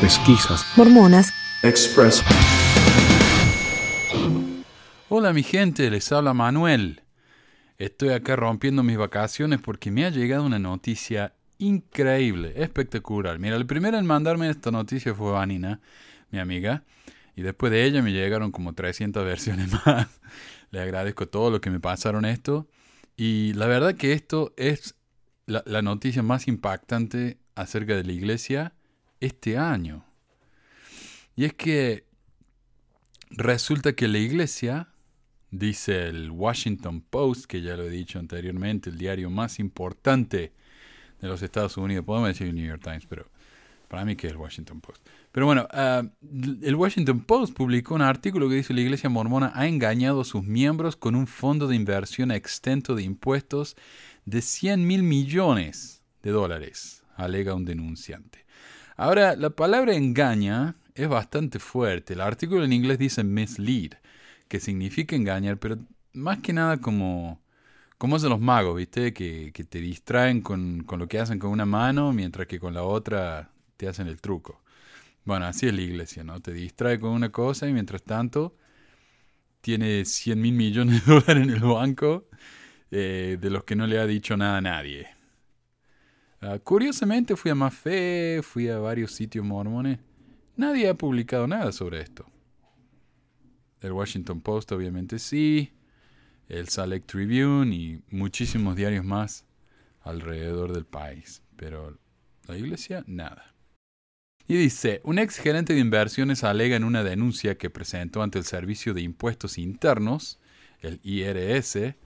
pesquisas, mormonas, Express. Hola mi gente, les habla Manuel. Estoy acá rompiendo mis vacaciones porque me ha llegado una noticia increíble, espectacular. Mira, el primero en mandarme esta noticia fue Vanina, mi amiga, y después de ella me llegaron como 300 versiones más. Le agradezco todo lo que me pasaron esto. Y la verdad que esto es la, la noticia más impactante acerca de la iglesia este año. Y es que resulta que la iglesia, dice el Washington Post, que ya lo he dicho anteriormente, el diario más importante de los Estados Unidos, podemos decir el New York Times, pero para mí que es el Washington Post. Pero bueno, ah, el Washington Post publicó un artículo que dice la iglesia mormona ha engañado a sus miembros con un fondo de inversión extento de impuestos de 100 mil millones de dólares, alega un denunciante. Ahora, la palabra engaña es bastante fuerte. El artículo en inglés dice mislead, que significa engañar, pero más que nada como, como hacen los magos, ¿viste? Que, que te distraen con, con lo que hacen con una mano, mientras que con la otra te hacen el truco. Bueno, así es la iglesia, ¿no? Te distrae con una cosa y mientras tanto tiene 100 mil millones de dólares en el banco eh, de los que no le ha dicho nada a nadie. Ah, curiosamente fui a Mafé, fui a varios sitios mormones. Nadie ha publicado nada sobre esto. El Washington Post obviamente sí, el Select Tribune y muchísimos diarios más alrededor del país. Pero la iglesia, nada. Y dice, un ex gerente de inversiones alega en una denuncia que presentó ante el Servicio de Impuestos Internos, el IRS,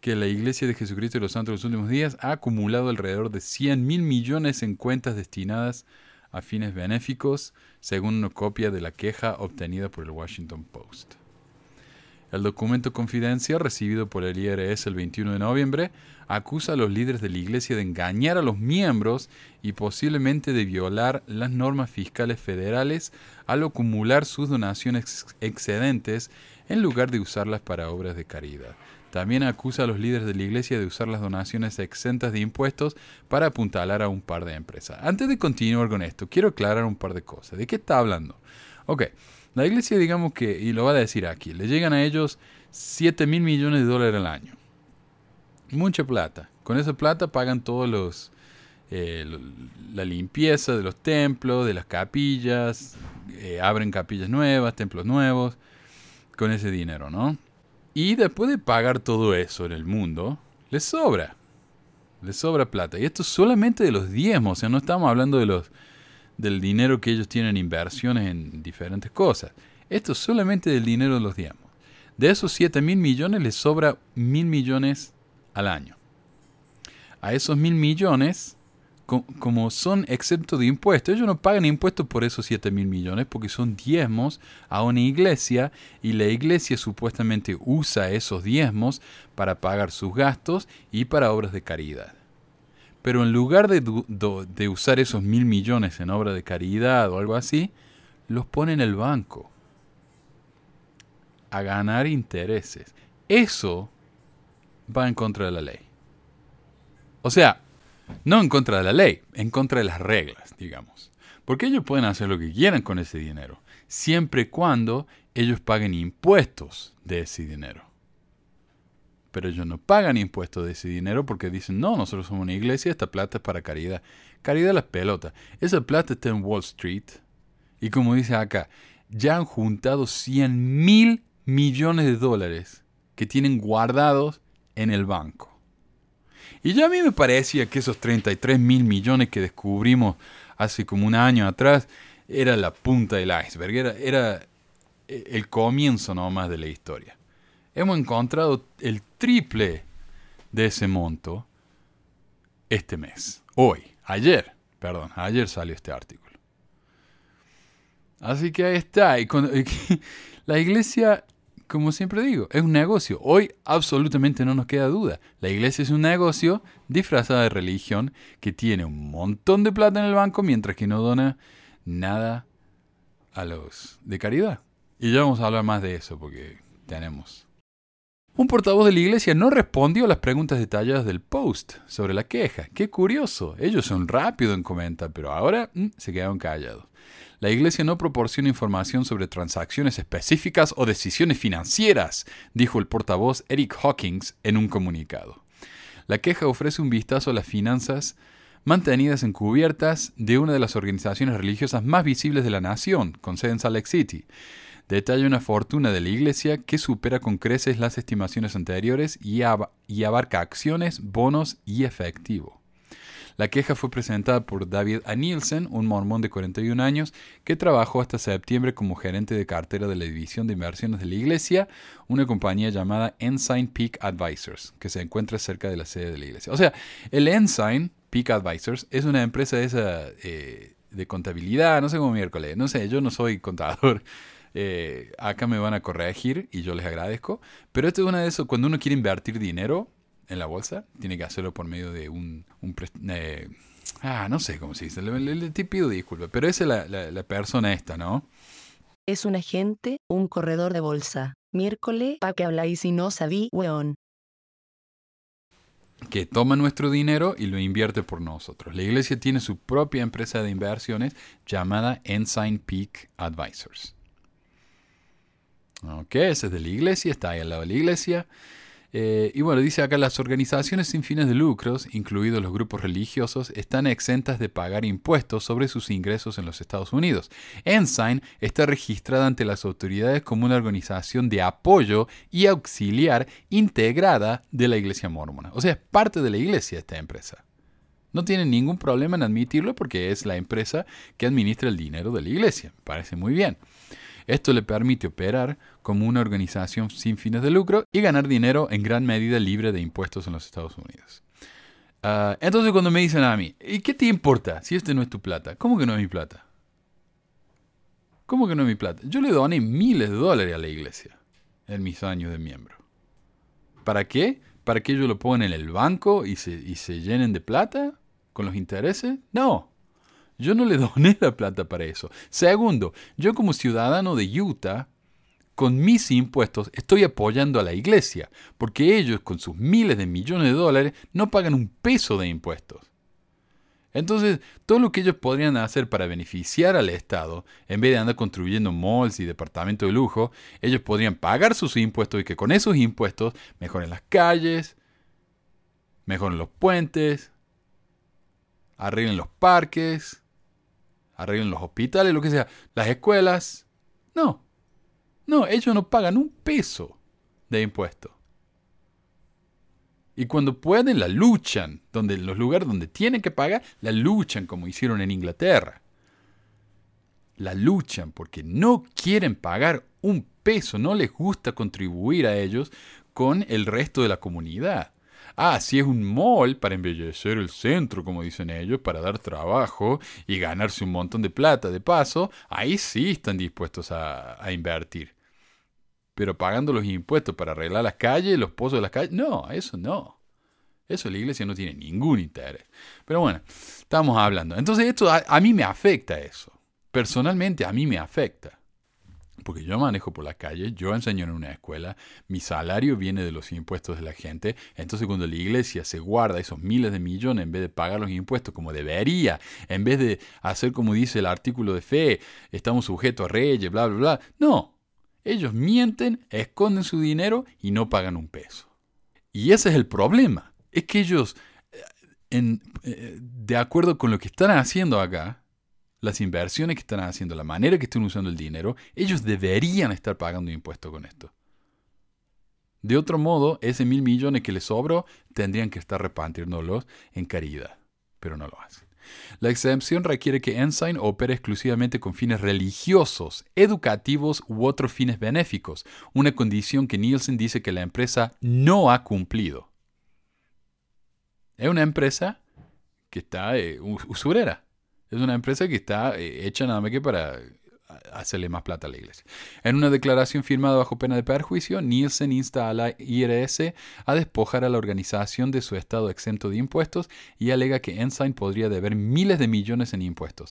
que la Iglesia de Jesucristo de los Santos de los últimos días ha acumulado alrededor de 100 mil millones en cuentas destinadas a fines benéficos, según una copia de la queja obtenida por el Washington Post. El documento confidencial recibido por el IRS el 21 de noviembre acusa a los líderes de la Iglesia de engañar a los miembros y posiblemente de violar las normas fiscales federales al acumular sus donaciones excedentes en lugar de usarlas para obras de caridad. También acusa a los líderes de la iglesia de usar las donaciones exentas de impuestos para apuntalar a un par de empresas. Antes de continuar con esto, quiero aclarar un par de cosas. ¿De qué está hablando? Ok, la iglesia digamos que, y lo va a decir aquí, le llegan a ellos 7 mil millones de dólares al año. Mucha plata. Con esa plata pagan todos los... Eh, la limpieza de los templos, de las capillas, eh, abren capillas nuevas, templos nuevos, con ese dinero, ¿no? Y después de pagar todo eso en el mundo, les sobra. Les sobra plata. Y esto es solamente de los diezmos. O sea, no estamos hablando de los, del dinero que ellos tienen en inversiones en diferentes cosas. Esto es solamente del dinero de los diezmos. De esos 7 mil millones les sobra mil millones al año. A esos mil millones como son exentos de impuestos, ellos no pagan impuestos por esos 7 mil millones porque son diezmos a una iglesia y la iglesia supuestamente usa esos diezmos para pagar sus gastos y para obras de caridad. Pero en lugar de, de usar esos mil millones en obras de caridad o algo así, los pone en el banco a ganar intereses. Eso va en contra de la ley. O sea, no en contra de la ley, en contra de las reglas, digamos. Porque ellos pueden hacer lo que quieran con ese dinero, siempre y cuando ellos paguen impuestos de ese dinero. Pero ellos no pagan impuestos de ese dinero porque dicen, no, nosotros somos una iglesia, esta plata es para caridad. Caridad las pelotas. Esa plata está en Wall Street. Y como dice acá, ya han juntado 100 mil millones de dólares que tienen guardados en el banco. Y ya a mí me parecía que esos 33 mil millones que descubrimos hace como un año atrás era la punta del iceberg, era, era el comienzo nomás de la historia. Hemos encontrado el triple de ese monto este mes, hoy, ayer, perdón, ayer salió este artículo. Así que ahí está. Y la iglesia como siempre digo, es un negocio. Hoy absolutamente no nos queda duda. La iglesia es un negocio disfrazada de religión que tiene un montón de plata en el banco mientras que no dona nada a los de caridad. Y ya vamos a hablar más de eso porque tenemos Un portavoz de la iglesia no respondió a las preguntas detalladas del post sobre la queja. Qué curioso. Ellos son rápidos en comentar, pero ahora mm, se quedaron callados. La iglesia no proporciona información sobre transacciones específicas o decisiones financieras, dijo el portavoz Eric Hawkins en un comunicado. La queja ofrece un vistazo a las finanzas mantenidas encubiertas de una de las organizaciones religiosas más visibles de la nación, con sede en Salt Lake City detalla una fortuna de la Iglesia que supera con creces las estimaciones anteriores y, abarca acciones, bonos y efectivo. La queja fue presentada por David A. Nielsen, un mormón de 41 años, que trabajó hasta septiembre como gerente de cartera de la División de Inversiones de la Iglesia, una compañía llamada Ensign Peak Advisors, que se encuentra cerca de la sede de la Iglesia. O sea, el Ensign Peak Advisors es una empresa eh, de contabilidad, no sé cómo miércoles, no sé, yo no soy contador. Eh, acá me van a corregir y yo les agradezco. Pero esto es una de esos, cuando uno quiere invertir dinero en la bolsa, tiene que hacerlo por medio de un... Eh, ah, no sé cómo se dice, le, te pido disculpas, pero esa es la, la, persona esta, ¿no? Es un agente, un corredor de bolsa. Miércoles, ¿pa' que habláis y no sabí, weón? que toma nuestro dinero y lo invierte por nosotros. La iglesia tiene su propia empresa de inversiones llamada Ensign Peak Advisors. Ok, ese es de la iglesia, está ahí al lado de la iglesia. Eh, y bueno, dice acá, las organizaciones sin fines de lucros, incluidos los grupos religiosos, están exentas de pagar impuestos sobre sus ingresos en los Estados Unidos. Ensign está registrada ante las autoridades como una organización de apoyo y auxiliar integrada de la iglesia mormona. O sea, es parte de la iglesia esta empresa. No tienen ningún problema en admitirlo porque es la empresa que administra el dinero de la iglesia. parece muy bien. Esto le permite operar como una organización sin fines de lucro y ganar dinero en gran medida libre de impuestos en los Estados Unidos. Ah, entonces cuando me dicen a mí, ¿y qué te importa si este no es tu plata? ¿Cómo que no es mi plata? ¿Cómo que no es mi plata? Yo le doné miles de dólares a la iglesia en mis años de miembro. ¿Para qué? ¿Para que ellos lo pongan en el banco y se, y se llenen de plata con los intereses? No. Yo no le doné la plata para eso. Segundo, yo como ciudadano de Utah, con mis impuestos estoy apoyando a la iglesia, porque ellos con sus miles de millones de dólares no pagan un peso de impuestos. Entonces, todo lo que ellos podrían hacer para beneficiar al Estado, en vez de andar construyendo malls y departamentos de lujo, ellos podrían pagar sus impuestos y que con esos impuestos mejoren las calles, mejoren los puentes, arreglen los parques, arreglen los hospitales, lo que sea, las escuelas. No, no, ellos no pagan un peso de impuestos. Y cuando pueden, la luchan. Donde, en los lugares donde tienen que pagar, la luchan como hicieron en Inglaterra. La luchan porque no quieren pagar un peso, no les gusta contribuir a ellos con el resto de la comunidad. Ah, si es un mall para embellecer el centro, como dicen ellos, para dar trabajo y ganarse un montón de plata de paso, ahí sí están dispuestos a, a invertir. Pero pagando los impuestos para arreglar las calles, los pozos de las calles, no, eso no. Eso la iglesia no tiene ningún interés. Pero bueno, estamos hablando. Entonces esto a mí me afecta eso. Personalmente a mí me afecta porque yo manejo por la calle, yo enseño en una escuela, mi salario viene de los impuestos de la gente, entonces cuando la iglesia se guarda esos miles de millones en vez de pagar los impuestos como debería, en vez de hacer como dice el artículo de fe, estamos sujetos a reyes, bla, bla, bla, no, ellos mienten, esconden su dinero y no pagan un peso. Y ese es el problema, es que ellos, eh, eh, de acuerdo con lo que están haciendo acá, las inversiones que están haciendo, la manera que están usando el dinero, ellos deberían estar pagando impuestos con esto. De otro modo, ese mil millones que les sobró tendrían que estar repartiéndolos en caridad, pero no lo hacen. La exempción requiere que Ensign opere exclusivamente con fines religiosos, educativos u otros fines benéficos, una condición que Nielsen dice que la empresa no ha cumplido. Es una empresa que está eh, usurera. Es una empresa que está eh, hecha nada más que para hacerle más plata a la iglesia. En una declaración firmada bajo pena de perjuicio, Nielsen insta a la IRS a despojar a la organización de su estado exento de impuestos y alega que Ensign podría deber miles de millones en impuestos.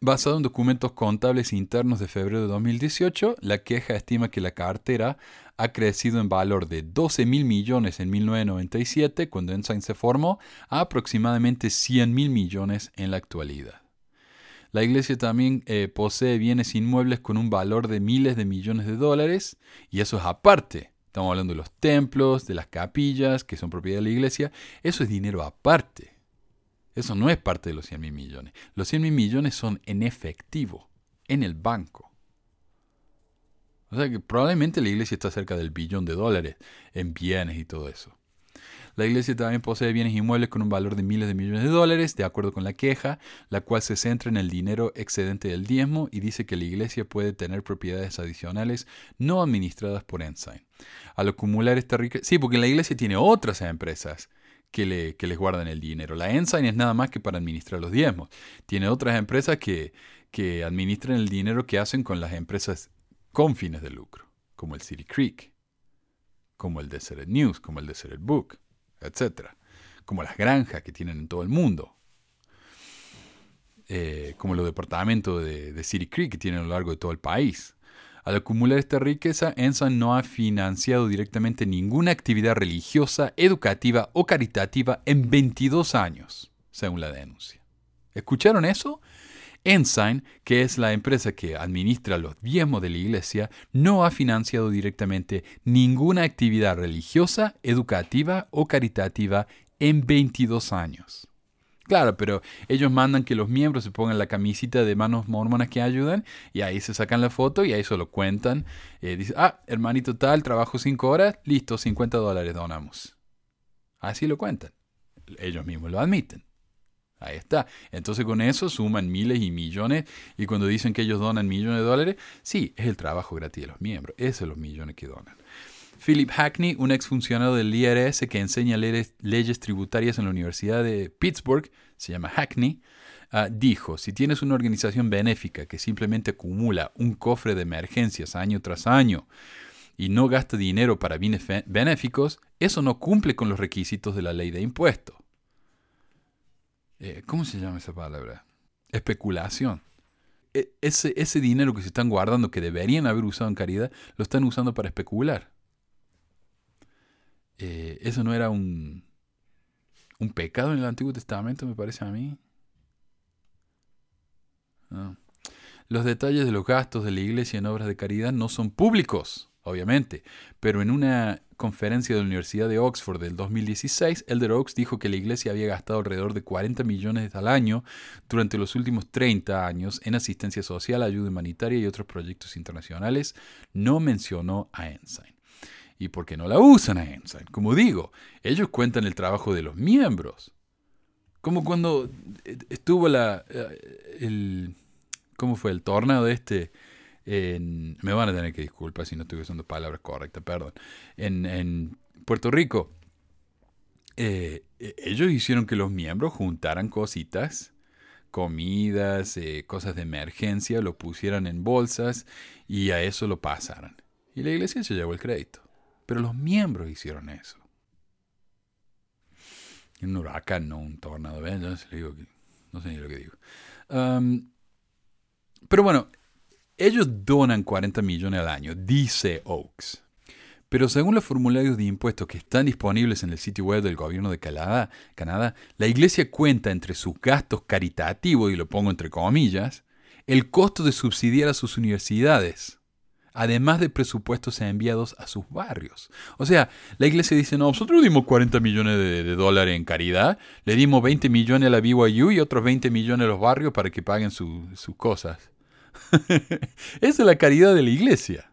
Basado en documentos contables internos de febrero de 2018, la queja estima que la cartera ha crecido en valor de 12 mil millones en 1997, cuando Ensign se formó, a aproximadamente 100 mil millones en la actualidad. La iglesia también eh, posee bienes inmuebles con un valor de miles de millones de dólares, y eso es aparte. Estamos hablando de los templos, de las capillas, que son propiedad de la iglesia. Eso es dinero aparte. Eso no es parte de los 100 mil millones. Los 100 mil millones son en efectivo, en el banco. O sea que probablemente la iglesia está cerca del billón de dólares en bienes y todo eso. La iglesia también posee bienes inmuebles con un valor de miles de millones de dólares, de acuerdo con la queja, la cual se centra en el dinero excedente del diezmo y dice que la iglesia puede tener propiedades adicionales no administradas por Ensign. Al acumular esta riqueza... Sí, porque la iglesia tiene otras empresas que, le, que les guardan el dinero. La Ensign es nada más que para administrar los diezmos. Tiene otras empresas que, que administran el dinero que hacen con las empresas con fines de lucro, como el City Creek, como el Desert News, como el Desert Book etc. Como las granjas que tienen en todo el mundo. Eh, como los departamentos de, City Creek que tienen a lo largo de todo el país. Al acumular esta riqueza, Ensign no ha financiado directamente ninguna actividad religiosa, educativa o caritativa en 22 años, según la denuncia. ¿Escucharon eso? Ensign, que es la empresa que administra los diezmos de la iglesia, no ha financiado directamente ninguna actividad religiosa, educativa o caritativa en 22 años. Claro, pero ellos mandan que los miembros se pongan la camisita de manos mormonas que ayudan y ahí se sacan la foto y ahí se lo cuentan. Eh, dice, ah, hermanito tal, trabajo 5 horas, listo, 50 dólares donamos. Así lo cuentan. Ellos mismos lo admiten. Ahí está. Entonces con eso suman miles y millones y cuando dicen que ellos donan millones de dólares, sí, es el trabajo gratis de los miembros. Esos son los millones que donan. Philip Hackney, un exfuncionario del IRS que enseña leyes tributarias en la Universidad de Pittsburgh, se llama Hackney, ah, dijo, si tienes una organización benéfica que simplemente acumula un cofre de emergencias año tras año y no gasta dinero para bienes benéficos, eso no cumple con los requisitos de la ley de impuestos. Eh, ¿cómo se llama esa palabra? Especulación. E, ese, ese dinero que se están guardando, que deberían haber usado en caridad, lo están usando para especular. Eh, eso no era un, un pecado en el Antiguo Testamento, me parece a mí. Los detalles de los gastos de la iglesia en obras de caridad no son públicos, obviamente, pero en una conferencia de la Universidad de Oxford del 2016, Elder Oaks dijo que la iglesia había gastado alrededor de 40 millones al año durante los últimos 30 años en asistencia social, ayuda humanitaria y otros proyectos internacionales. No mencionó a Ensign. ¿Y por qué no la usan a Ensign? Como digo, ellos cuentan el trabajo de los miembros. Como cuando estuvo la, eh, el, ¿cómo fue? El tornado de me van a tener que disculpar si no estoy usando palabras correctas, perdón. En, Puerto Rico, eh, e, ellos hicieron que los miembros juntaran cositas, comidas, eh, cosas de emergencia, lo pusieran en bolsas y a eso lo pasaran. Y la iglesia se llevó el crédito. Pero los miembros hicieron eso. Un huracán, no un tornado. No sé, ni lo que digo. pero bueno, ellos donan 40 millones al año, dice Oaks. Pero según los formularios de impuestos que están disponibles en el sitio web del gobierno de Canadá, Canadá, la iglesia cuenta entre sus gastos caritativos, y lo pongo entre comillas, el costo de subsidiar a sus universidades, además de presupuestos enviados a sus barrios. O sea, la iglesia dice, no, nosotros dimos 40 millones de, dólares en caridad, le dimos 20 millones a la BYU y otros 20 millones a los barrios para que paguen sus cosas. Esa es la caridad de la iglesia.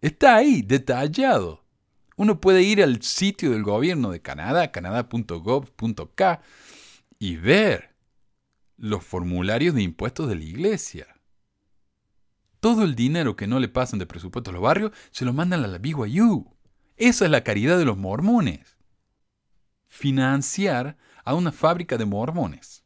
Está ahí, detallado. Uno puede ir al sitio del gobierno de Canadá, canadá.gov.k, y ver los formularios de impuestos de la iglesia. Todo el dinero que no le pasan de presupuesto a los barrios se lo mandan a la BYU. Esa es la caridad de los mormones. Financiar a una fábrica de mormones.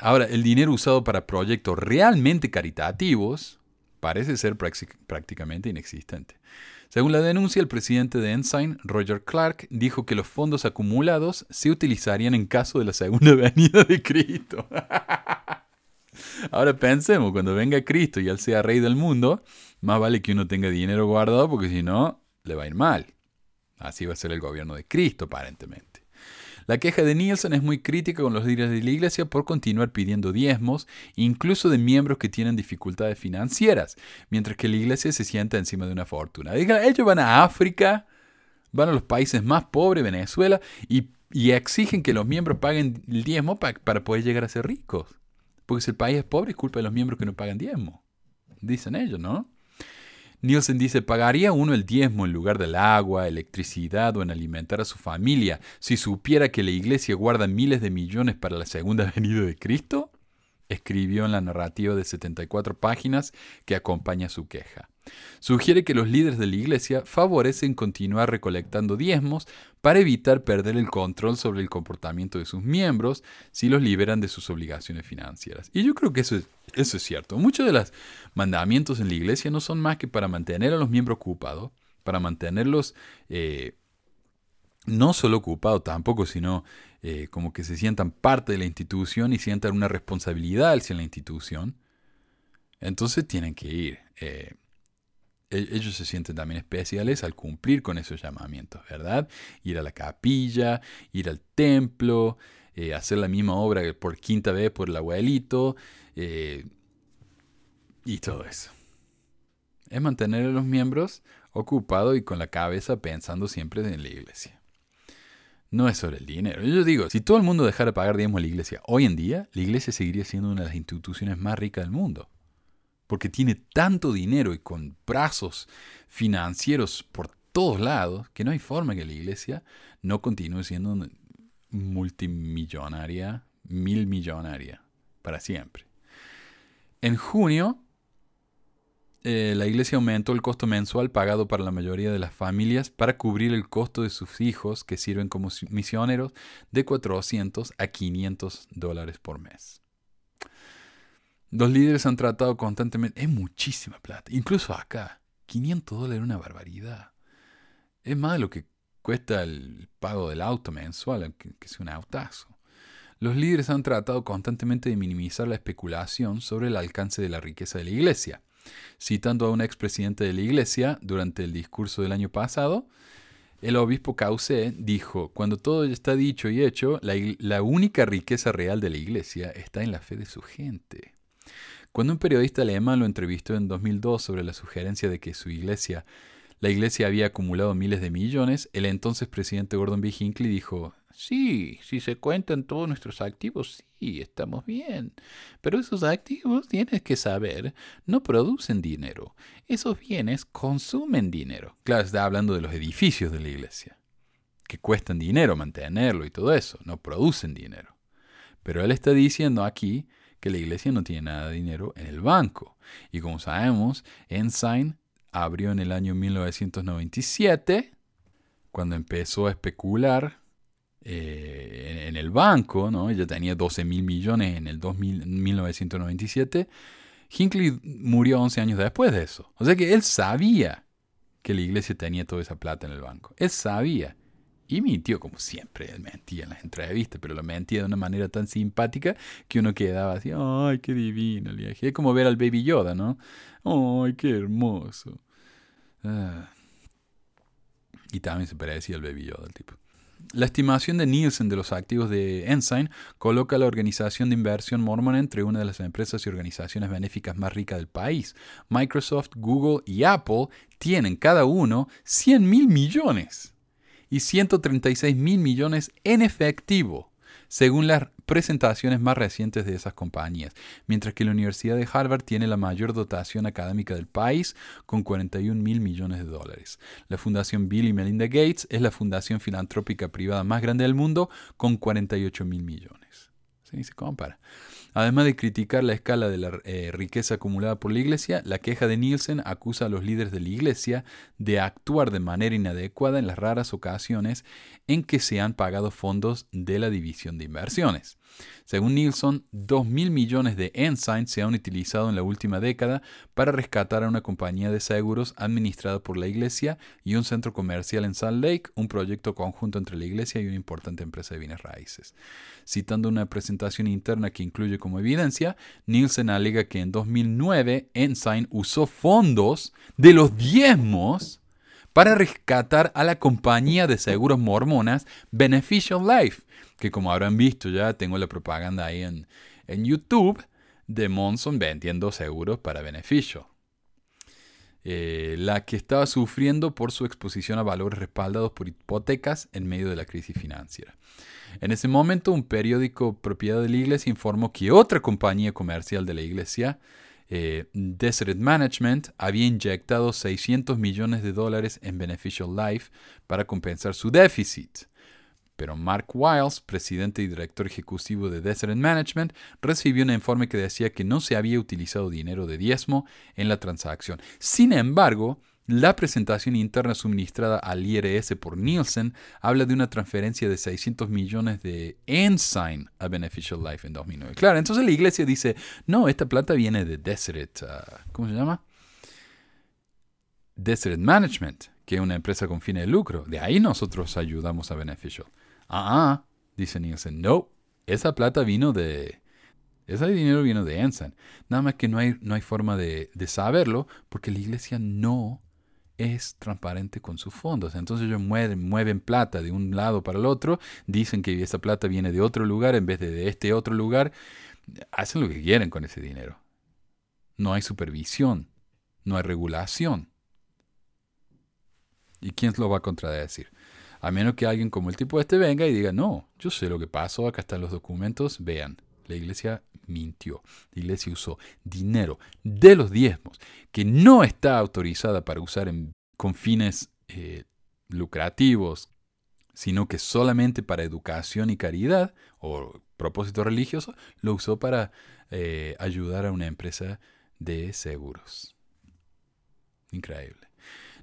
Ahora, el dinero usado para proyectos realmente caritativos parece ser prácticamente inexistente. Según la denuncia, el presidente de Ensign, Roger Clark, dijo que los fondos acumulados se utilizarían en caso de la segunda venida de Cristo. Ahora pensemos, cuando venga Cristo y Él sea rey del mundo, más vale que uno tenga dinero guardado porque si no, le va a ir mal. Así va a ser el gobierno de Cristo, aparentemente. La queja de Nielsen es muy crítica con los líderes de la iglesia por continuar pidiendo diezmos, incluso de miembros que tienen dificultades financieras, mientras que la iglesia se sienta encima de una fortuna. Ellos van a África, van a los países más pobres, Venezuela, y, exigen que los miembros paguen el diezmo para poder llegar a ser ricos. Porque si el país es pobre es culpa de los miembros que no pagan diezmo. Dicen ellos, ¿no? Nielsen dice, ¿pagaría uno el diezmo en lugar del agua, electricidad o en alimentar a su familia si supiera que la iglesia guarda miles de millones para la segunda venida de Cristo? Escribió en la narrativa de 74 páginas que acompaña su queja. Sugiere que los líderes de la Iglesia favorecen continuar recolectando diezmos para evitar perder el control sobre el comportamiento de sus miembros si los liberan de sus obligaciones financieras. Y yo creo que eso es, eso es cierto. Muchos de los mandamientos en la Iglesia no son más que para mantener a los miembros ocupados, para mantenerlos eh, no solo ocupados tampoco, sino eh, como que se sientan parte de la institución y sientan una responsabilidad hacia la institución. Entonces tienen que ir. Eh, e-, ellos se sienten también especiales al cumplir con esos llamamientos, ¿verdad? Ir a la capilla, ir al templo, eh, hacer la misma obra por quinta vez por el abuelito y todo eso. Es mantener a los miembros ocupados y con la cabeza pensando siempre en la iglesia. No es sobre el dinero. Yo digo, si todo el mundo dejara pagar diezmo a la iglesia hoy en día, la iglesia seguiría siendo una de las instituciones más ricas del mundo porque tiene tanto dinero y con brazos financieros por todos lados que no hay forma que la iglesia no continúe siendo multimillonaria, mil millonaria, para siempre. En junio, eh, la iglesia aumentó el costo mensual pagado para la mayoría de las familias para cubrir el costo de sus hijos que sirven como misioneros de 400 a 500 dólares por mes. Los líderes han tratado constantemente. Es muchísima plata. Incluso acá. 500 dólares es una barbaridad. Es más de lo que cuesta el pago del auto mensual, aunque sea un autazo. Los líderes han tratado constantemente de minimizar la especulación sobre el alcance de la riqueza de la iglesia. Citando a un expresidente de la iglesia durante el discurso del año pasado, el obispo Cauce dijo, cuando todo está dicho y hecho, la, la única riqueza real de la iglesia está en la fe de su gente. Cuando un periodista alemán lo entrevistó en 2002 sobre la sugerencia de que su iglesia, la iglesia había acumulado miles de millones, el entonces presidente Gordon B. Hinckley dijo, sí, si se cuentan todos nuestros activos, sí, estamos bien. Pero esos activos, tienes que saber, no producen dinero. Esos bienes consumen dinero. Claro, está hablando de los edificios de la iglesia, que cuestan dinero mantenerlo y todo eso, no producen dinero. Pero él está diciendo aquí que la iglesia no tiene nada de dinero en el banco. Y como sabemos, Ensign abrió en el año 1997, cuando empezó a especular eh, en, el banco, ¿no? ella tenía 12 mil millones en el 1997, Hinckley murió 11 años después de eso. O sea que él sabía que la iglesia tenía toda esa plata en el banco. Él sabía. Y mintió como siempre, él mentía en las entrevistas, pero lo mentía de una manera tan simpática que uno quedaba así, ay, qué divino el Es como ver al Baby Yoda, ¿no? Ay, qué hermoso. Ah. Y también se parecía al Baby Yoda el tipo. La estimación de Nielsen de los activos de Ensign coloca a la organización de inversión Mormon entre una de las empresas y organizaciones benéficas más ricas del país. Microsoft, Google y Apple tienen cada uno 100 mil millones y 136 mil millones en efectivo, según las presentaciones más recientes de esas compañías, mientras que la Universidad de Harvard tiene la mayor dotación académica del país, con 41 mil millones de dólares. La Fundación Bill y Melinda Gates es la fundación filantrópica privada más grande del mundo, con 48 mil millones. Sí, se compara. Además de criticar la escala de la eh, riqueza acumulada por la Iglesia, la queja de Nielsen acusa a los líderes de la Iglesia de actuar de manera inadecuada en las raras ocasiones en que se han pagado fondos de la división de inversiones. Según Nielsen, 2.000 millones de Ensign se han utilizado en la última década para rescatar a una compañía de seguros administrada por la Iglesia y un centro comercial en Salt Lake, un proyecto conjunto entre la Iglesia y una importante empresa de bienes raíces. Citando una presentación interna que incluye como evidencia, Nielsen alega que en 2009 Ensign usó fondos de los diezmos para rescatar a la compañía de seguros mormonas Beneficial Life, que como habrán visto ya tengo la propaganda ahí en, en YouTube de Monson vendiendo seguros para Beneficial. Eh, la que estaba sufriendo por su exposición a valores respaldados por hipotecas en medio de la crisis financiera. En ese momento, un periódico propiedad de la iglesia informó que otra compañía comercial de la iglesia, eh, Desert Management, había inyectado 600 millones de dólares en Beneficial Life para compensar su déficit. Pero Mark Wiles, presidente y director ejecutivo de Desert Management, recibió un informe que decía que no se había utilizado dinero de diezmo en la transacción. Sin embargo, la presentación interna suministrada al IRS por Nielsen habla de una transferencia de 600 millones de Ensign a Beneficial Life en 2009. Claro, entonces la iglesia dice, no, esta plata viene de Desert, uh, ¿cómo se llama? Desert Management, que es una empresa con fines de lucro. De ahí nosotros ayudamos a Beneficial. Ah, dice Nielsen, no, esa plata vino de... Ese dinero vino de Ensign. Nada más que no hay, no hay forma de, de saberlo porque la iglesia no es transparente con sus fondos. Entonces ellos mueven, mueven, plata de un lado para el otro, dicen que esa plata viene de otro lugar en vez de de este otro lugar, hacen lo que quieren con ese dinero. No hay supervisión, no hay regulación. ¿Y quién lo va a contradecir? A menos que alguien como el tipo este venga y diga, no, yo sé lo que pasó, acá están los documentos, vean, la iglesia mintió. La iglesia usó dinero de los diezmos que no está autorizada para usar con fines eh, lucrativos, sino que solamente para educación y caridad o propósito religioso, lo usó para eh, ayudar a una empresa de seguros. Increíble.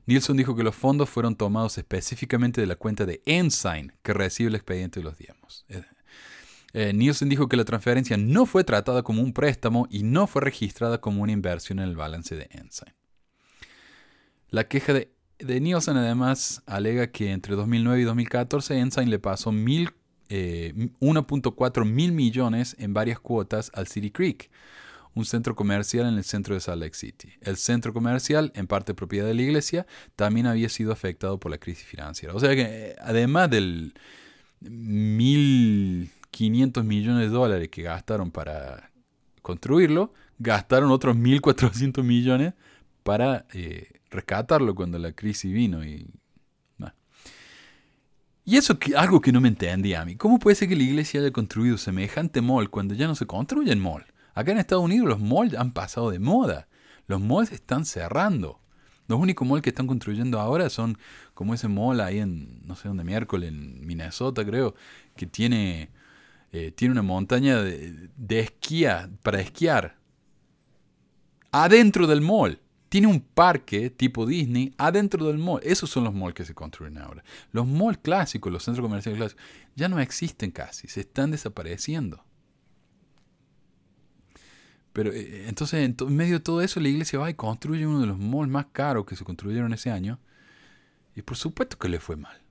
Nielsen dijo que los fondos fueron tomados específicamente de la cuenta de Ensign, que recibe el expediente de los diezmos. Eh, eh, Nielsen dijo que la transferencia no fue tratada como un préstamo y no fue registrada como una inversión en el balance de Ensign. La queja de, Nielsen además alega que entre 2009 y 2014 Ensign le pasó 1.4 eh, mil millones en varias cuotas al City Creek, un centro comercial en el centro de Salt Lake City. El centro comercial, en parte propiedad de la iglesia, también había sido afectado por la crisis financiera. O sea que eh, además del mil 500 millones de dólares que gastaron para construirlo, gastaron otros 1.400 millones para eh, rescatarlo cuando la crisis vino. Y, y eso es algo que no me entendía a mí. ¿Cómo puede ser que la iglesia haya construido semejante mall cuando ya no se construyen mall? Acá en Estados Unidos los malls han pasado de moda. Los malls están cerrando. Los únicos malls que están construyendo ahora son como ese mall ahí en, no sé dónde, miércoles, en Minnesota creo, que tiene eh, tiene una montaña de, esquía para esquiar adentro del mall. Tiene un parque tipo Disney adentro del mall. Esos son los malls que se construyen ahora. Los malls clásicos, los centros comerciales clásicos, ya no existen casi, se están desapareciendo. Pero eh, entonces, en, medio de todo eso, la iglesia va y construye uno de los malls más caros que se construyeron ese año. Y por supuesto que le fue mal.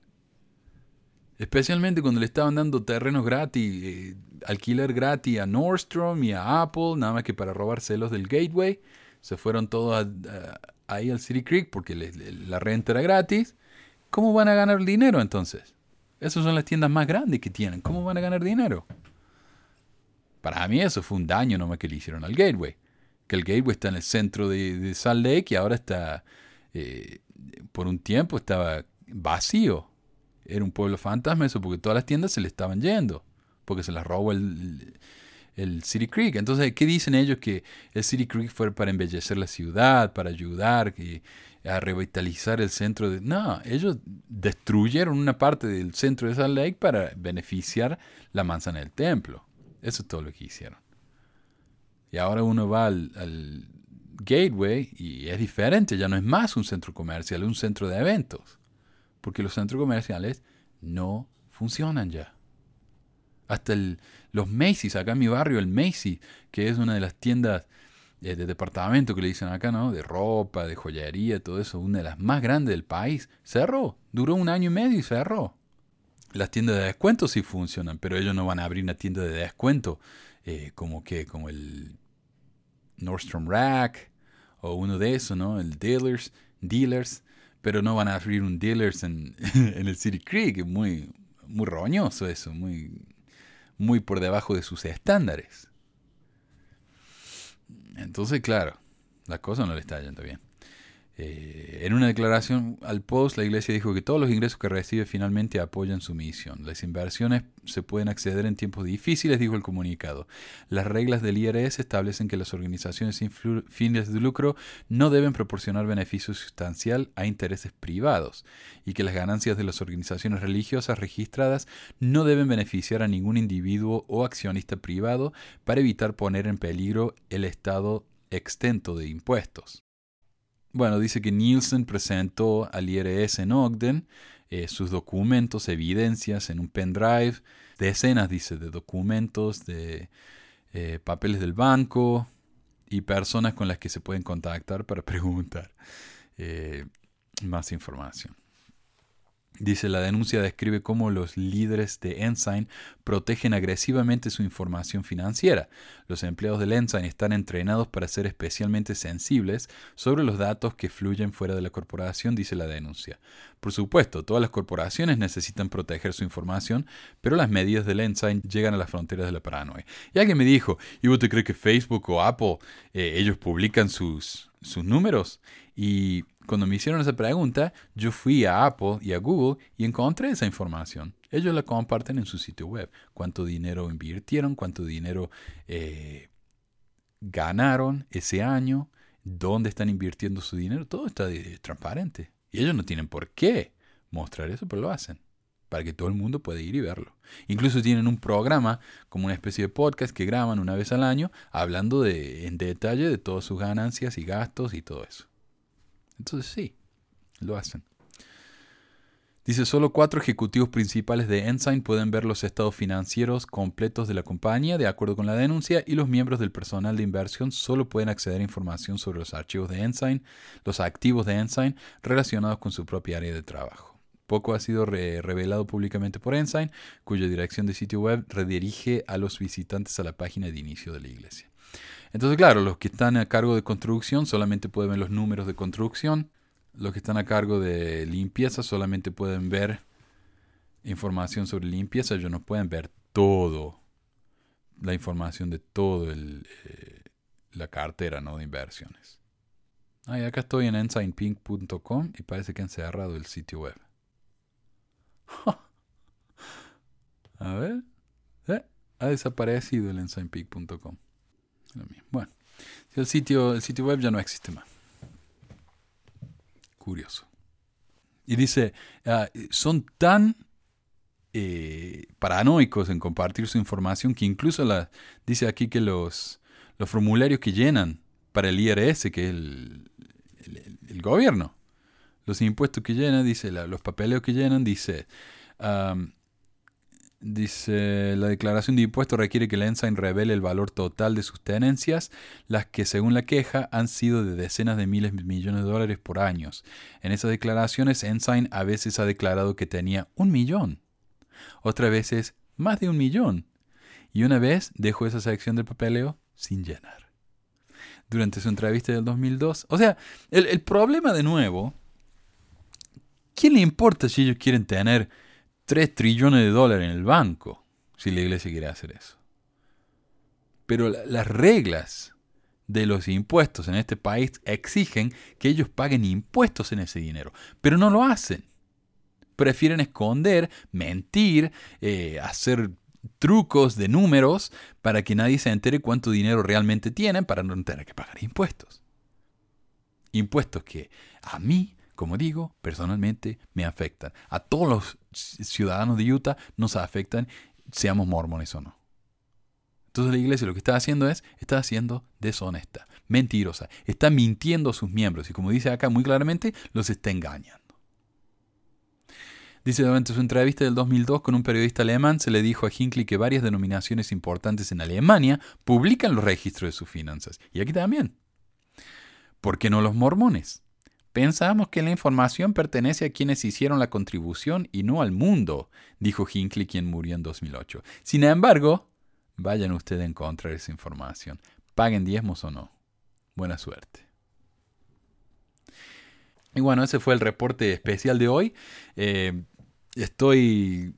Especialmente cuando le estaban dando terrenos gratis, eh, alquiler gratis a Nordstrom y a Apple, nada más que para robar celos del Gateway. Se fueron todos ahí al City Creek porque la renta era gratis. ¿Cómo van a ganar dinero entonces? Esas son las tiendas más grandes que tienen. ¿Cómo van a ganar dinero? Para mí eso fue un daño nomás que le hicieron al Gateway. Que el Gateway está en el centro de, Salt Lake y ahora está, eh, por un tiempo estaba vacío era un pueblo fantasma eso, porque todas las tiendas se le estaban yendo, porque se las robó el, el City Creek. Entonces, ¿qué dicen ellos? Que el City Creek fue para embellecer la ciudad, para ayudar a revitalizar el centro de... No, ellos destruyeron una parte del centro de Salt Lake para beneficiar la manzana del templo. Eso es todo lo que hicieron. Y ahora uno va al, Gateway y es diferente, ya no es más un centro comercial, es un centro de eventos. Porque los centros comerciales no funcionan ya. Hasta el, los Macy's, acá en mi barrio, el Macy's, que es una de las tiendas eh, de departamento que le dicen acá, ¿no? De ropa, de joyería, todo eso, una de las más grandes del país, cerró. Duró un año y medio y cerró. Las tiendas de descuento sí funcionan, pero ellos no van a abrir una tienda de descuento eh, como que, como el Nordstrom Rack o uno de esos, ¿no? El Dealers, Dealers, pero no van a abrir un Dealers en, el City Creek, muy, muy roñoso eso, muy, muy por debajo de sus estándares. Entonces, claro, la cosa no le está yendo bien. Eh, en una declaración al Post, la iglesia dijo que todos los ingresos que recibe finalmente apoyan su misión. Las inversiones se pueden acceder en tiempos difíciles, dijo el comunicado. Las reglas del IRS establecen que las organizaciones sin fines de lucro no deben proporcionar beneficio sustancial a intereses privados y que las ganancias de las organizaciones religiosas registradas no deben beneficiar a ningún individuo o accionista privado para evitar poner en peligro el estado extento de impuestos. Bueno, dice que Nielsen presentó al IRS en Ogden eh, sus documentos, evidencias en un pendrive, decenas, dice, de documentos, de eh, papeles del banco y personas con las que se pueden contactar para preguntar eh, más información. Dice, la denuncia describe cómo los líderes de Ensign protegen agresivamente su información financiera. Los empleados del Ensign están entrenados para ser especialmente sensibles sobre los datos que fluyen fuera de la corporación, dice la denuncia. Por supuesto, todas las corporaciones necesitan proteger su información, pero las medidas del Ensign llegan a las fronteras de la paranoia. Y alguien me dijo, ¿y vos te crees que Facebook o Apple, eh, ellos publican sus, sus números? Y cuando me hicieron esa pregunta, yo fui a Apple y a Google y encontré esa información. Ellos la comparten en su sitio web. Cuánto dinero invirtieron, cuánto dinero eh, ganaron ese año, dónde están invirtiendo su dinero, todo está transparente. Y ellos no tienen por qué mostrar eso, pero lo hacen para que todo el mundo pueda ir y verlo. Incluso tienen un programa como una especie de podcast que graban una vez al año hablando de, en detalle de todas sus ganancias y gastos y todo eso. Entonces sí, lo hacen. Dice, solo cuatro ejecutivos principales de Ensign pueden ver los estados financieros completos de la compañía, de acuerdo con la denuncia, y los miembros del personal de inversión solo pueden acceder a información sobre los archivos de Ensign, los activos de Ensign relacionados con su propia área de trabajo. Poco ha sido revelado públicamente por Ensign, cuya dirección de sitio web redirige a los visitantes a la página de inicio de la iglesia. Entonces, claro, los que están a cargo de construcción solamente pueden ver los números de construcción. Los que están a cargo de limpieza solamente pueden ver información sobre limpieza. Ellos no pueden ver todo la información de todo el, eh, la cartera ¿no? de inversiones. Ah, acá estoy en ensignpink.com y parece que han cerrado el sitio web. a ver. Eh, ha desaparecido el ensignpink.com. Bueno, el sitio, el sitio web ya no existe más. Curioso. Y dice, ah, son tan eh, paranoicos en compartir su información que incluso la, dice aquí que los, los formularios que llenan para el IRS, que es el, el, gobierno, los impuestos que llenan, dice, los papeleos que llenan, dice, Dice, la declaración de impuestos requiere que el Ensign revele el valor total de sus tenencias, las que según la queja han sido de decenas de miles de millones de dólares por años. En esas declaraciones, Ensign a veces ha declarado que tenía un millón, otras veces más de un millón, y una vez dejó esa sección del papeleo sin llenar. Durante su entrevista del 2002, o sea, el, el problema de nuevo, ¿quién le importa si ellos quieren tener 3 trillones de dólares en el banco si la iglesia quiere hacer eso. Pero las reglas de los impuestos en este país exigen que ellos paguen impuestos en ese dinero, pero no lo hacen. Prefieren esconder, mentir, eh, hacer trucos de números para que nadie se entere cuánto dinero realmente tienen para no tener que pagar impuestos. Impuestos que a mí como digo, personalmente me afectan. A todos los ciudadanos de Utah nos afectan, seamos mormones o no. Entonces la iglesia lo que está haciendo es, está haciendo deshonesta, mentirosa, está mintiendo a sus miembros y como dice acá muy claramente, los está engañando. Dice durante su entrevista del 2002 con un periodista alemán, se le dijo a Hinckley que varias denominaciones importantes en Alemania publican los registros de sus finanzas. Y aquí también. ¿Por qué no los mormones? Pensamos que la información pertenece a quienes hicieron la contribución y no al mundo, dijo Hinckley, quien murió en 2008. Sin embargo, vayan ustedes a encontrar esa información. Paguen diezmos o no. Buena suerte. Y bueno, ese fue el reporte especial de hoy. Eh, estoy...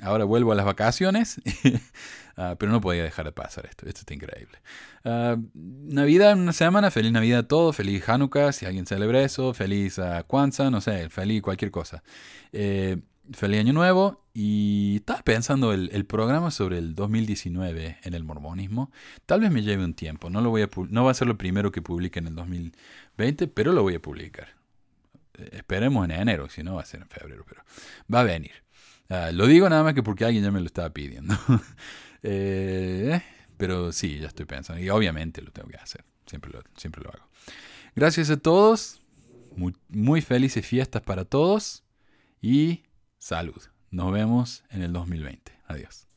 Ahora vuelvo a las vacaciones, ah, pero no podía dejar de pasar esto. Esto está increíble. Uh, Navidad una semana, feliz Navidad a todos, feliz Hanukkah, si alguien celebra eso, feliz uh, Kwanzaa, no sé, feliz cualquier cosa. Eh, feliz Año Nuevo y estaba pensando el, el, programa sobre el 2019 en el mormonismo. Tal vez me lleve un tiempo, no, lo voy a, no va a ser lo primero que publique en el 2020, pero lo voy a publicar. Esperemos en enero, si no va a ser en febrero, pero va a venir. Uh, lo digo nada más que porque alguien ya me lo estaba pidiendo. eh, pero sí, ya estoy pensando. Y obviamente lo tengo que hacer. Siempre lo, siempre lo hago. Gracias a todos. Muy, muy felices fiestas para todos. Y salud. Nos vemos en el 2020. Adiós.